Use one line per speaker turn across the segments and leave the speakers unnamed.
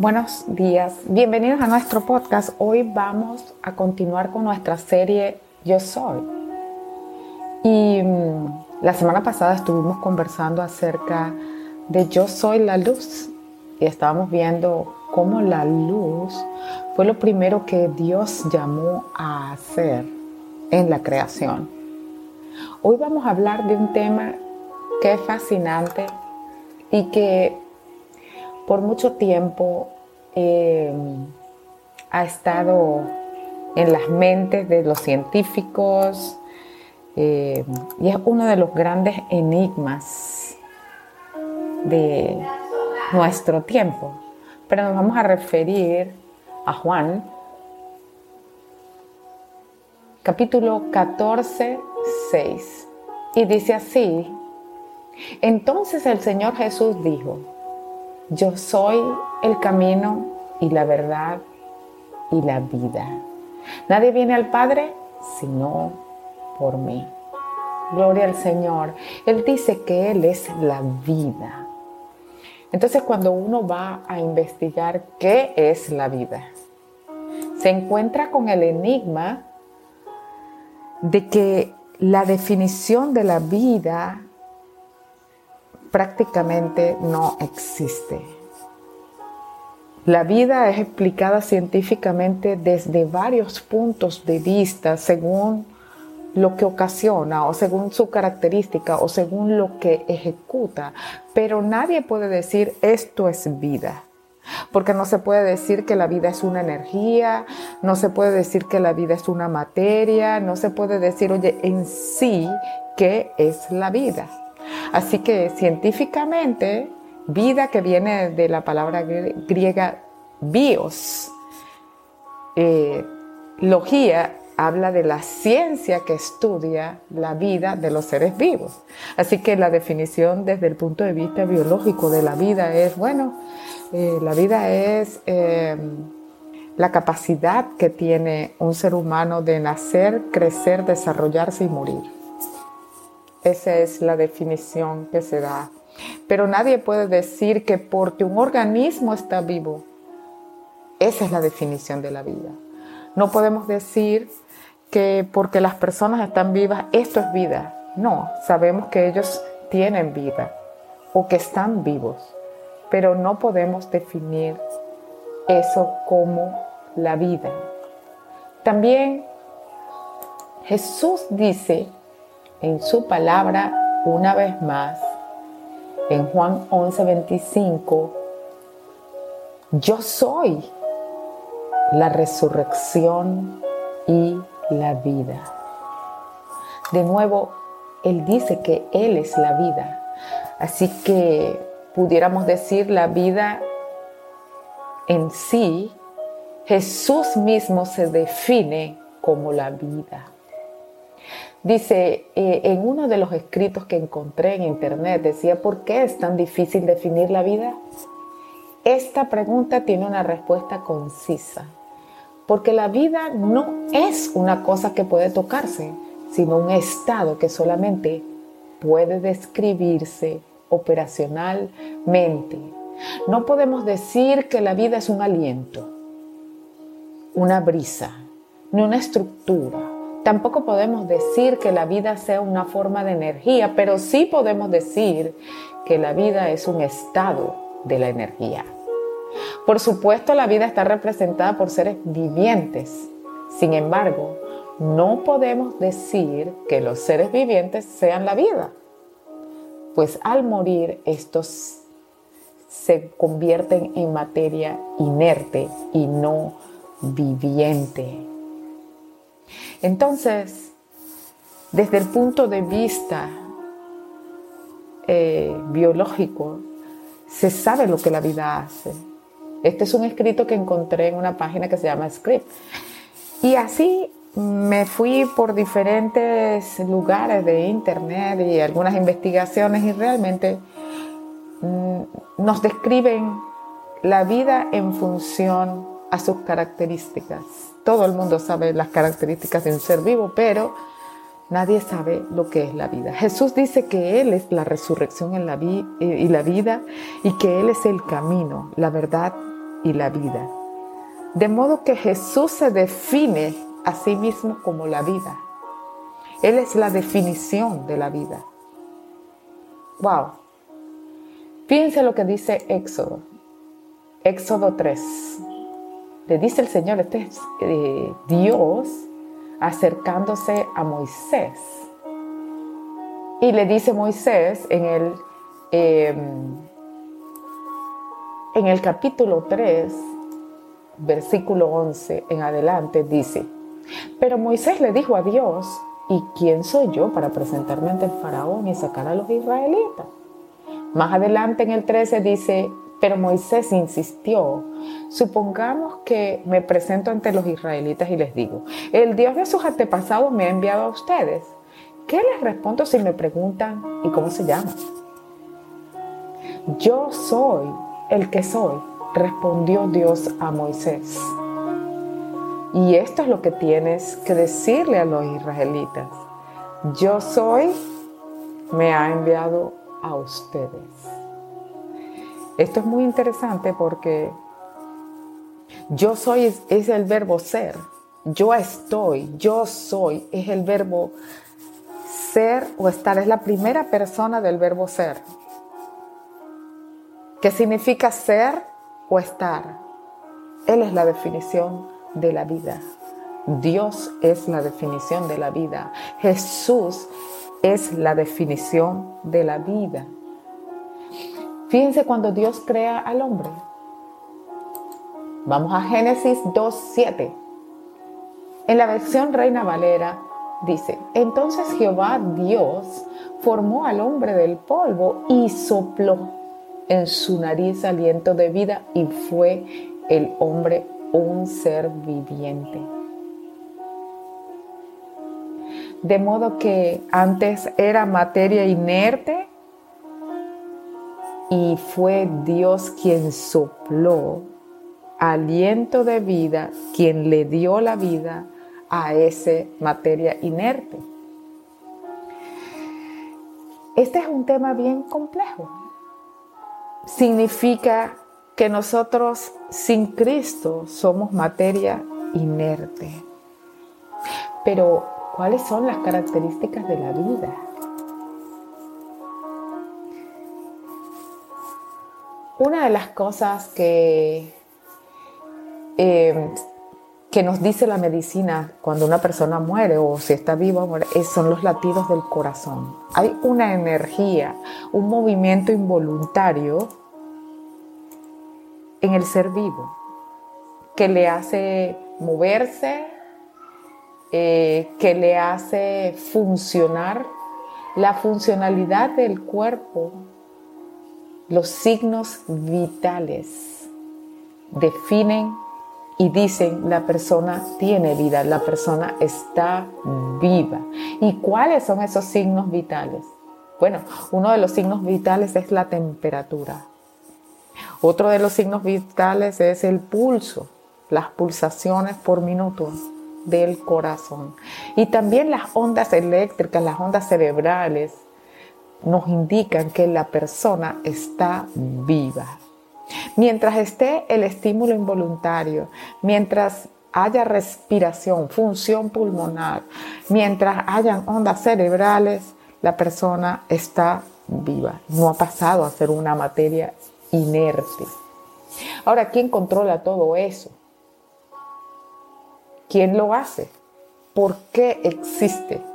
Buenos días, bienvenidos a nuestro podcast. Hoy vamos a continuar con nuestra serie Yo Soy. Y mm, la semana pasada estuvimos conversando acerca de Yo Soy la Luz y estábamos viendo cómo la luz fue lo primero que Dios llamó a hacer en la creación. Hoy vamos a hablar de un tema que es fascinante y que por mucho tiempo eh, ha estado en las mentes de los científicos eh, y es uno de los grandes enigmas de nuestro tiempo. Pero nos vamos a referir a Juan, capítulo 14, 6. Y dice así, entonces el Señor Jesús dijo, yo soy el camino y la verdad y la vida. Nadie viene al Padre sino por mí. Gloria al Señor. Él dice que Él es la vida. Entonces cuando uno va a investigar qué es la vida, se encuentra con el enigma de que la definición de la vida prácticamente no existe. La vida es explicada científicamente desde varios puntos de vista según lo que ocasiona o según su característica o según lo que ejecuta, pero nadie puede decir esto es vida. Porque no se puede decir que la vida es una energía, no se puede decir que la vida es una materia, no se puede decir, oye, en sí, ¿qué es la vida? Así que científicamente, vida que viene de la palabra griega bios, eh, logía habla de la ciencia que estudia la vida de los seres vivos. Así que la definición desde el punto de vista biológico de la vida es, bueno, eh, la vida es eh, la capacidad que tiene un ser humano de nacer, crecer, desarrollarse y morir. Esa es la definición que se da. Pero nadie puede decir que porque un organismo está vivo, esa es la definición de la vida. No podemos decir que porque las personas están vivas, esto es vida. No, sabemos que ellos tienen vida o que están vivos, pero no podemos definir eso como la vida. También Jesús dice en su palabra una vez más, en Juan 11:25, yo soy la resurrección y la vida. De nuevo, Él dice que Él es la vida. Así que pudiéramos decir la vida en sí, Jesús mismo se define como la vida. Dice, eh, en uno de los escritos que encontré en internet, decía, ¿por qué es tan difícil definir la vida? Esta pregunta tiene una respuesta concisa porque la vida no es una cosa que puede tocarse, sino un estado que solamente puede describirse operacionalmente. No podemos decir que la vida es un aliento, una brisa, ni una estructura. Tampoco podemos decir que la vida sea una forma de energía, pero sí podemos decir que la vida es un estado de la energía. Por supuesto, la vida está representada por seres vivientes. Sin embargo, no podemos decir que los seres vivientes sean la vida, pues al morir estos se convierten en materia inerte y no viviente. Entonces, desde el punto de vista eh, biológico, se sabe lo que la vida hace este es un escrito que encontré en una página que se llama Script. Y así me fui por diferentes lugares de internet y algunas investigaciones y realmente mm, nos describen la vida en función a sus características. Todo el mundo sabe las características de un ser vivo, pero nadie sabe lo que es la vida. Jesús dice que Él es la resurrección y la vida y que Él es el camino, la verdad y la vida. De modo que Jesús se define a sí mismo como la vida. Él es la definición de la vida. Wow. Fíjense lo que dice Éxodo. Éxodo 3. Le dice el Señor, este es eh, Dios acercándose a Moisés. Y le dice Moisés en el, em, en el capítulo 3, versículo 11 en adelante, dice, pero Moisés le dijo a Dios, ¿y quién soy yo para presentarme ante el faraón y sacar a los israelitas? Más adelante en el 13 dice, pero Moisés insistió, supongamos que me presento ante los israelitas y les digo, el Dios de sus antepasados me ha enviado a ustedes. ¿Qué les respondo si me preguntan y cómo se llama? Yo soy el que soy, respondió Dios a Moisés. Y esto es lo que tienes que decirle a los israelitas. Yo soy, me ha enviado a ustedes. Esto es muy interesante porque yo soy es, el verbo ser. Yo estoy, yo soy, es el verbo ser o estar. Es la primera persona del verbo ser. ¿Qué significa ser o estar? Él es la definición de la vida. Dios es la definición de la vida. Jesús es la definición de la vida. Fíjense cuando Dios crea al hombre. Vamos a Génesis 2.7. En la versión Reina Valera dice, entonces Jehová Dios formó al hombre del polvo y sopló en su nariz aliento de vida y fue el hombre un ser viviente. De modo que antes era materia inerte y fue Dios quien sopló aliento de vida, quien le dio la vida a esa materia inerte. Este es un tema bien complejo. Significa que nosotros sin Cristo somos materia inerte. Pero, ¿cuáles son las características de la vida? Una de las cosas que, eh, que nos dice la medicina cuando una persona muere o si está viva son los latidos del corazón. Hay una energía, un movimiento involuntario en el ser vivo que le hace moverse, eh, que le hace funcionar. La funcionalidad del cuerpo los signos vitales definen y dicen la persona tiene vida, la persona está viva. ¿Y cuáles son esos signos vitales? Bueno, uno de los signos vitales es la temperatura. Otro de los signos vitales es el pulso, las pulsaciones por minuto del corazón. Y también las ondas eléctricas, las ondas cerebrales, nos indican que la persona está viva. Mientras esté el estímulo involuntario, mientras haya respiración, función pulmonar, mientras hayan ondas cerebrales, la persona está viva. No ha pasado a ser una materia inerte. Ahora, ¿quién controla todo eso? ¿Quién lo hace? ¿Por qué existe?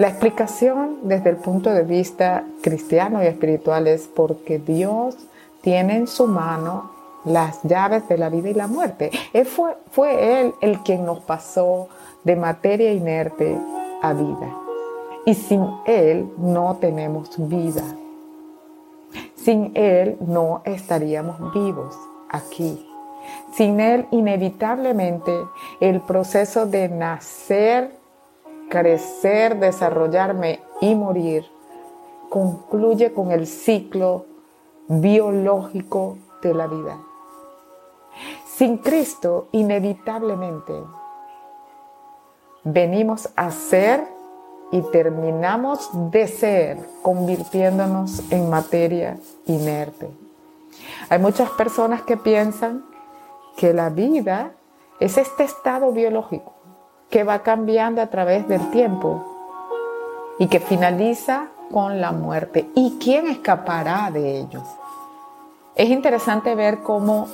La explicación desde el punto de vista cristiano y espiritual es porque Dios tiene en su mano las llaves de la vida y la muerte. Él fue, fue Él el quien nos pasó de materia inerte a vida. Y sin Él no tenemos vida. Sin Él no estaríamos vivos aquí. Sin Él inevitablemente el proceso de nacer crecer, desarrollarme y morir concluye con el ciclo biológico de la vida. Sin Cristo, inevitablemente, venimos a ser y terminamos de ser convirtiéndonos en materia inerte. Hay muchas personas que piensan que la vida es este estado biológico que va cambiando a través del tiempo y que finaliza con la muerte. ¿Y quién escapará de ello? Es interesante ver cómo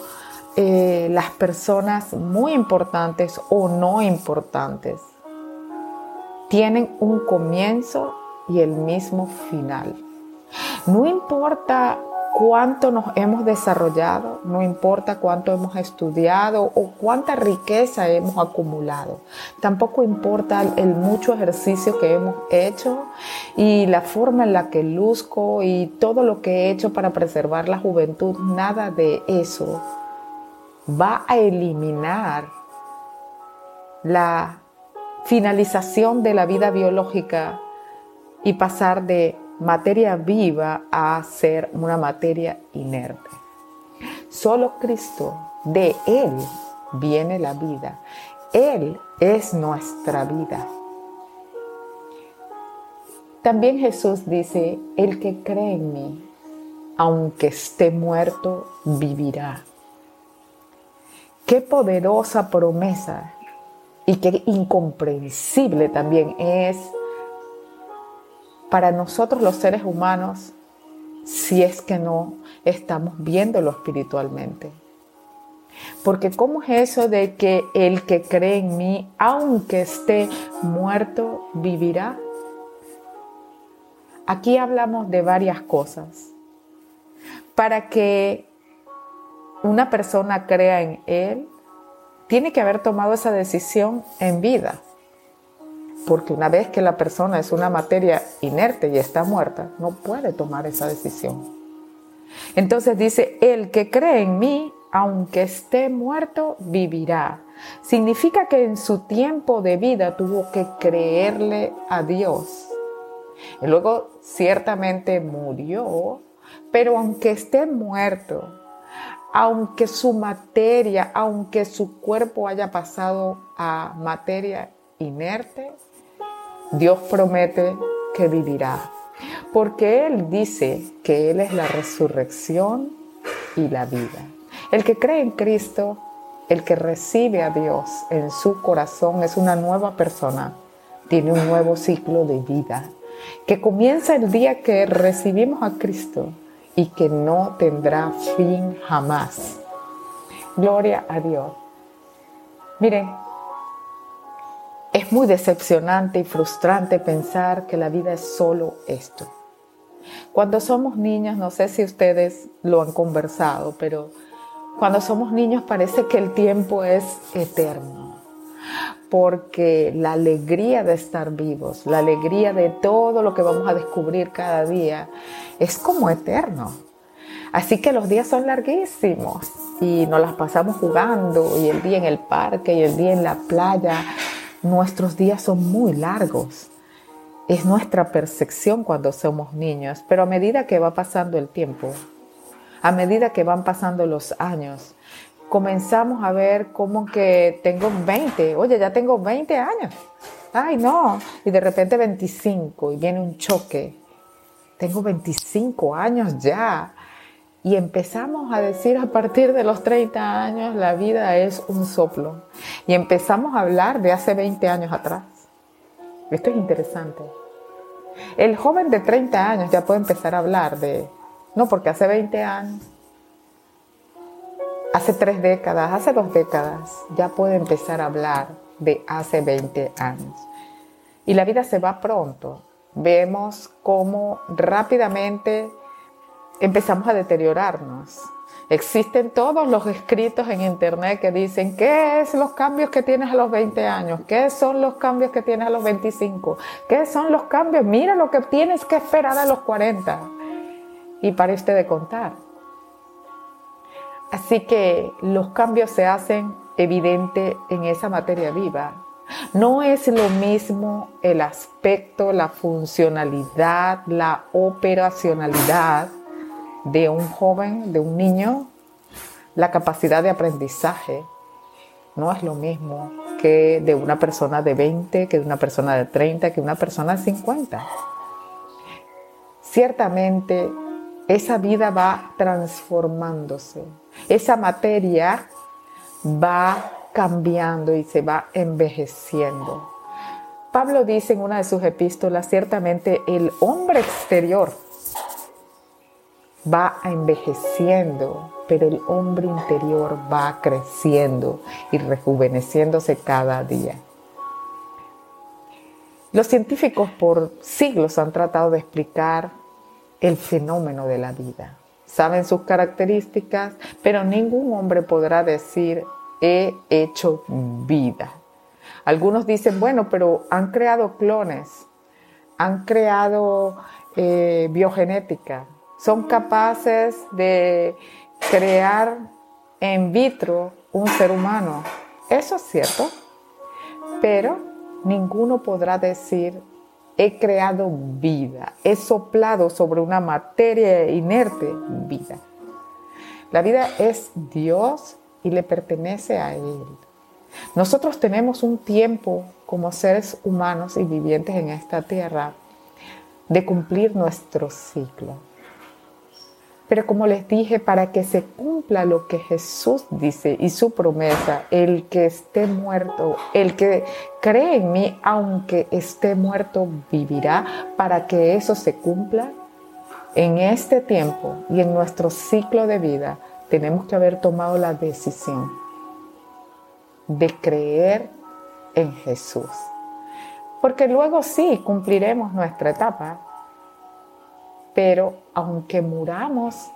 eh, las personas muy importantes o no importantes tienen un comienzo y el mismo final. No importa cuánto nos hemos desarrollado, no importa cuánto hemos estudiado o cuánta riqueza hemos acumulado. Tampoco importa el mucho ejercicio que hemos hecho y la forma en la que luzco y todo lo que he hecho para preservar la juventud. Nada de eso va a eliminar la finalización de la vida biológica y pasar de materia viva a ser una materia inerte. Solo Cristo, de Él viene la vida. Él es nuestra vida. También Jesús dice, el que cree en mí, aunque esté muerto, vivirá. Qué poderosa promesa y qué incomprensible también es para nosotros los seres humanos si es que no estamos viéndolo espiritualmente. Porque ¿cómo es eso de que el que cree en mí, aunque esté muerto, vivirá? Aquí hablamos de varias cosas. Para que una persona crea en Él, tiene que haber tomado esa decisión en vida. Porque una vez que la persona es una materia inerte y está muerta, no puede tomar esa decisión. Entonces dice, el que cree en mí, aunque esté muerto, vivirá. Significa que en su tiempo de vida tuvo que creerle a Dios. Y luego ciertamente murió, pero aunque esté muerto, aunque su materia, aunque su cuerpo haya pasado a materia inerte, Dios promete que vivirá. Porque Él dice que Él es la resurrección y la vida. El que cree en Cristo, el que recibe a Dios en su corazón es una nueva persona, tiene un nuevo ciclo de vida, que comienza el día que recibimos a Cristo y que no tendrá fin jamás. Gloria a Dios. Miren, es muy decepcionante y frustrante pensar que la vida es solo esto. Cuando somos niños, no sé si ustedes lo han conversado, pero cuando somos niños parece que el tiempo es eterno, porque la alegría de estar vivos, la alegría de todo lo que vamos a descubrir cada día, es como eterno. Así que los días son larguísimos y nos las pasamos jugando y el día en el parque y el día en la playa. Nuestros días son muy largos. Es nuestra percepción cuando somos niños, pero a medida que va pasando el tiempo, a medida que van pasando los años, comenzamos a ver como que tengo 20, oye, ya tengo 20 años. Ay, no. Y de repente 25 y viene un choque tengo 25 años ya. Y empezamos a decir a partir de los 30 años la vida es un soplo. Y empezamos a hablar de hace 20 años atrás. Esto es interesante. El joven de 30 años ya puede empezar a hablar de, no, porque hace 20 años, hace tres décadas, hace dos décadas, ya puede empezar a hablar de hace 20 años. Y la vida se va pronto vemos cómo rápidamente empezamos a deteriorarnos. Existen todos los escritos en internet que dicen qué es los cambios que tienes a los 20 años, qué son los cambios que tienes a los 25, qué son los cambios, mira lo que tienes que esperar a los 40. Y para usted de contar. Así que los cambios se hacen evidente en esa materia viva, no es lo mismo el aspecto, la funcionalidad, la operacionalidad de un joven, de un niño, la capacidad de aprendizaje. No es lo mismo que de una persona de 20, que de una persona de 30, que de una persona de 50. Ciertamente esa vida va transformándose. Esa materia va cambiando y se va envejeciendo. Pablo dice en una de sus epístolas, ciertamente el hombre exterior va envejeciendo, pero el hombre interior va creciendo y rejuveneciéndose cada día. Los científicos por siglos han tratado de explicar el fenómeno de la vida. Saben sus características, pero ningún hombre podrá decir he hecho vida. Algunos dicen, bueno, pero han creado clones, han creado eh, biogenética, son capaces de crear en vitro un ser humano. Eso es cierto, pero ninguno podrá decir, he creado vida, he soplado sobre una materia inerte vida. La vida es Dios y le pertenece a Él. Nosotros tenemos un tiempo como seres humanos y vivientes en esta tierra de cumplir nuestro ciclo. Pero como les dije, para que se cumpla lo que Jesús dice y su promesa, el que esté muerto, el que cree en mí, aunque esté muerto, vivirá, para que eso se cumpla, en este tiempo y en nuestro ciclo de vida, tenemos que haber tomado la decisión de creer en Jesús. Porque luego sí cumpliremos nuestra etapa, pero aunque muramos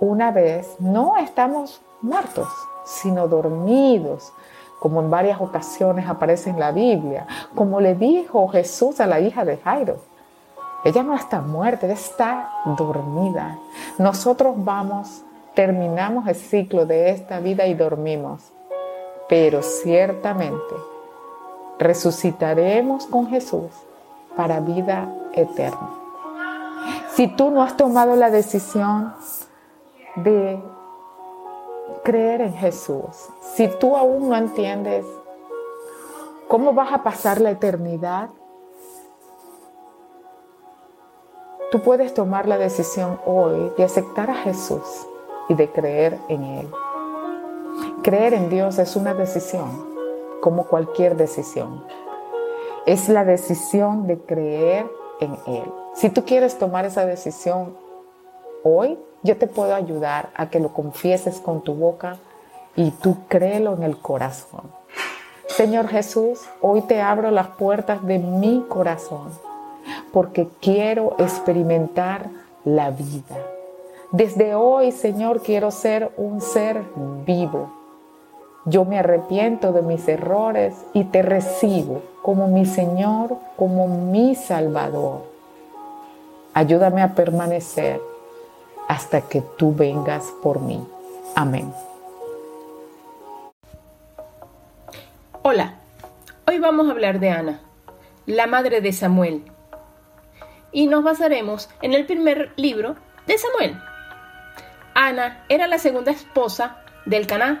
una vez, no estamos muertos, sino dormidos, como en varias ocasiones aparece en la Biblia, como le dijo Jesús a la hija de Jairo. Ella no está muerta, está dormida. Nosotros vamos, terminamos el ciclo de esta vida y dormimos, pero ciertamente resucitaremos con Jesús para vida eterna. Si tú no has tomado la decisión de creer en Jesús, si tú aún no entiendes cómo vas a pasar la eternidad, tú puedes tomar la decisión hoy de aceptar a Jesús y de creer en Él. Creer en Dios es una decisión, como cualquier decisión. Es la decisión de creer en Él. Si tú quieres tomar esa decisión hoy, yo te puedo ayudar a que lo confieses con tu boca y tú créelo en el corazón. Señor Jesús, hoy te abro las puertas de mi corazón porque quiero experimentar la vida. Desde hoy, Señor, quiero ser un ser vivo. Yo me arrepiento de mis errores y te recibo como mi Señor, como mi Salvador. Ayúdame a permanecer hasta que tú vengas por mí. Amén.
Hola, hoy vamos a hablar de Ana, la madre de Samuel. Y nos basaremos en el primer libro de Samuel. Ana era la segunda esposa del Caná.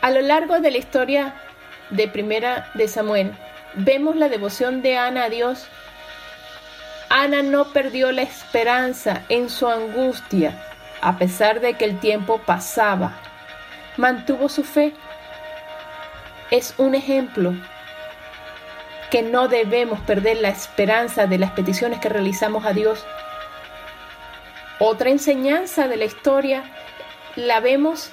A lo largo de la historia de Primera de Samuel, vemos la devoción de Ana a Dios Ana no perdió la esperanza en su angustia, a pesar de que el tiempo pasaba. Mantuvo su fe. Es un ejemplo que no debemos perder la esperanza de las peticiones que realizamos a Dios. Otra enseñanza de la historia la vemos